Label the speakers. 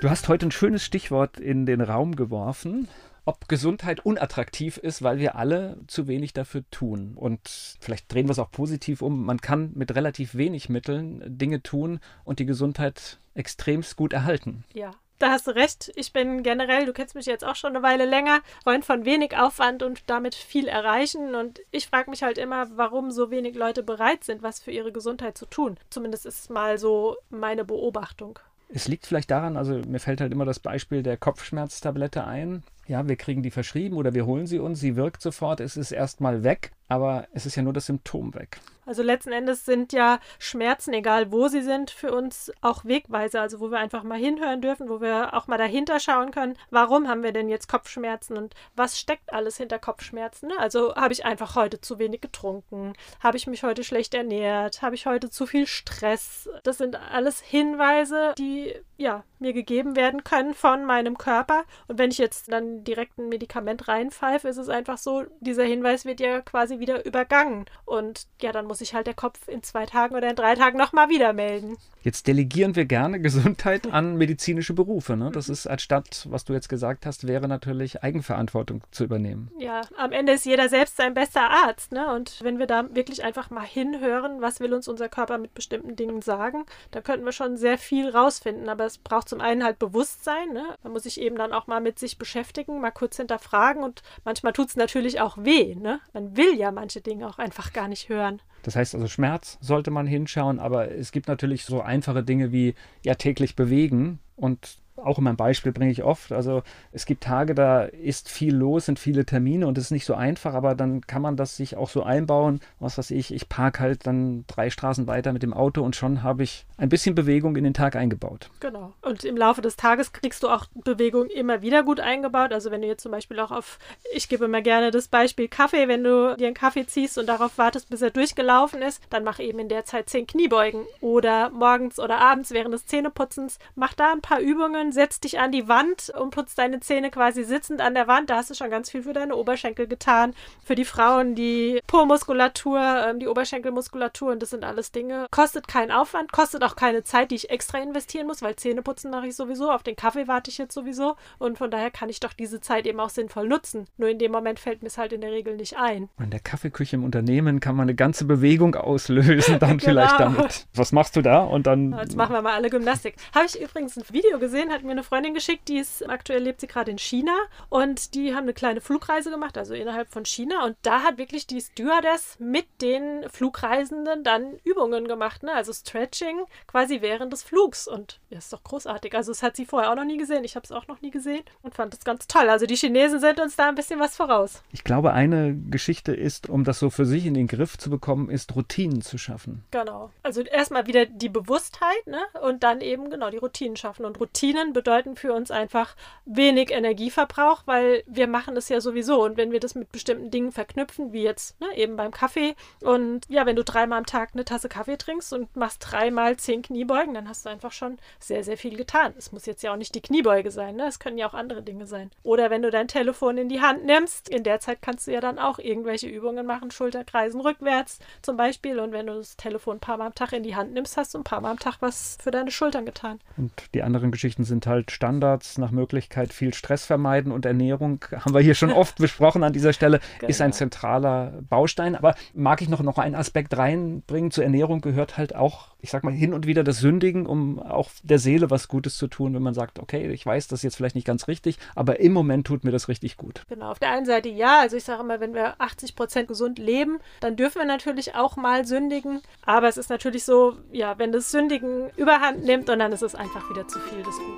Speaker 1: Du hast heute ein schönes Stichwort in den Raum geworfen ob Gesundheit unattraktiv ist, weil wir alle zu wenig dafür tun. Und vielleicht drehen wir es auch positiv um. Man kann mit relativ wenig Mitteln Dinge tun und die Gesundheit extremst gut erhalten.
Speaker 2: Ja. Da hast du recht. Ich bin generell, du kennst mich jetzt auch schon eine Weile länger, Freund von wenig Aufwand und damit viel erreichen. Und ich frage mich halt immer, warum so wenig Leute bereit sind, was für ihre Gesundheit zu tun. Zumindest ist mal so meine Beobachtung.
Speaker 1: Es liegt vielleicht daran, also mir fällt halt immer das Beispiel der Kopfschmerztablette ein. Ja, wir kriegen die verschrieben oder wir holen sie uns, sie wirkt sofort, es ist erstmal weg, aber es ist ja nur das Symptom weg.
Speaker 2: Also letzten Endes sind ja Schmerzen, egal wo sie sind, für uns auch Wegweiser, also wo wir einfach mal hinhören dürfen, wo wir auch mal dahinter schauen können, warum haben wir denn jetzt Kopfschmerzen und was steckt alles hinter Kopfschmerzen? Ne? Also habe ich einfach heute zu wenig getrunken, habe ich mich heute schlecht ernährt, habe ich heute zu viel Stress? Das sind alles Hinweise, die ja mir gegeben werden können von meinem Körper. Und wenn ich jetzt dann direkt ein Medikament reinpfeife, ist es einfach so, dieser Hinweis wird ja quasi wieder übergangen. Und ja, dann muss sich halt der Kopf in zwei Tagen oder in drei Tagen nochmal wieder melden.
Speaker 1: Jetzt delegieren wir gerne Gesundheit an medizinische Berufe. Ne? Das ist anstatt, was du jetzt gesagt hast, wäre natürlich Eigenverantwortung zu übernehmen.
Speaker 2: Ja, am Ende ist jeder selbst sein bester Arzt. Ne? Und wenn wir da wirklich einfach mal hinhören, was will uns unser Körper mit bestimmten Dingen sagen, dann könnten wir schon sehr viel rausfinden. Aber es braucht zum einen halt Bewusstsein. Ne? Man muss sich eben dann auch mal mit sich beschäftigen, mal kurz hinterfragen und manchmal tut es natürlich auch weh. Ne? Man will ja manche Dinge auch einfach gar nicht hören.
Speaker 1: Das heißt also, Schmerz sollte man hinschauen, aber es gibt natürlich so einfache Dinge wie ja täglich bewegen und auch in meinem Beispiel bringe ich oft. Also es gibt Tage, da ist viel los, sind viele Termine und es ist nicht so einfach, aber dann kann man das sich auch so einbauen. Was weiß ich, ich parke halt dann drei Straßen weiter mit dem Auto und schon habe ich ein bisschen Bewegung in den Tag eingebaut.
Speaker 2: Genau. Und im Laufe des Tages kriegst du auch Bewegung immer wieder gut eingebaut. Also wenn du jetzt zum Beispiel auch auf, ich gebe immer gerne das Beispiel Kaffee, wenn du dir einen Kaffee ziehst und darauf wartest, bis er durchgelaufen ist, dann mach eben in der Zeit zehn Kniebeugen. Oder morgens oder abends während des Zähneputzens, mach da ein paar Übungen setz dich an die Wand und putzt deine Zähne quasi sitzend an der Wand. Da hast du schon ganz viel für deine Oberschenkel getan. Für die Frauen die Po-Muskulatur, ähm, die Oberschenkelmuskulatur und das sind alles Dinge. Kostet keinen Aufwand, kostet auch keine Zeit, die ich extra investieren muss, weil Zähneputzen mache ich sowieso, auf den Kaffee warte ich jetzt sowieso und von daher kann ich doch diese Zeit eben auch sinnvoll nutzen. Nur in dem Moment fällt mir es halt in der Regel nicht ein.
Speaker 1: In der Kaffeeküche im Unternehmen kann man eine ganze Bewegung auslösen, dann genau. vielleicht damit. Was machst du da? Und dann.
Speaker 2: Jetzt machen wir mal alle Gymnastik. Habe ich übrigens ein Video gesehen, hat mir eine Freundin geschickt, die ist, aktuell lebt sie gerade in China und die haben eine kleine Flugreise gemacht, also innerhalb von China und da hat wirklich die Stewardess mit den Flugreisenden dann Übungen gemacht, ne? also Stretching quasi während des Flugs und ja, ist doch großartig. Also das hat sie vorher auch noch nie gesehen, ich habe es auch noch nie gesehen und fand das ganz toll. Also die Chinesen sind uns da ein bisschen was voraus.
Speaker 1: Ich glaube, eine Geschichte ist, um das so für sich in den Griff zu bekommen, ist Routinen zu schaffen.
Speaker 2: Genau. Also erstmal wieder die Bewusstheit ne? und dann eben genau die Routinen schaffen und Routinen Routinen bedeuten für uns einfach wenig Energieverbrauch, weil wir machen es ja sowieso. Und wenn wir das mit bestimmten Dingen verknüpfen, wie jetzt ne, eben beim Kaffee, und ja, wenn du dreimal am Tag eine Tasse Kaffee trinkst und machst dreimal zehn Kniebeugen, dann hast du einfach schon sehr, sehr viel getan. Es muss jetzt ja auch nicht die Kniebeuge sein, ne? Es können ja auch andere Dinge sein. Oder wenn du dein Telefon in die Hand nimmst, in der Zeit kannst du ja dann auch irgendwelche Übungen machen, Schulterkreisen rückwärts zum Beispiel. Und wenn du das Telefon ein paar Mal am Tag in die Hand nimmst, hast du ein paar Mal am Tag was für deine Schultern getan.
Speaker 1: Und die anderen Geschichten sind halt Standards, nach Möglichkeit viel Stress vermeiden und Ernährung, haben wir hier schon oft besprochen an dieser Stelle, genau. ist ein zentraler Baustein. Aber mag ich noch, noch einen Aspekt reinbringen? Zur Ernährung gehört halt auch, ich sag mal, hin und wieder das Sündigen, um auch der Seele was Gutes zu tun, wenn man sagt, okay, ich weiß, das ist jetzt vielleicht nicht ganz richtig, aber im Moment tut mir das richtig gut.
Speaker 2: Genau, auf der einen Seite ja, also ich sage immer, wenn wir 80 Prozent gesund leben, dann dürfen wir natürlich auch mal sündigen, aber es ist natürlich so, ja, wenn das Sündigen überhand nimmt und dann ist es einfach wieder zu viel des Guten.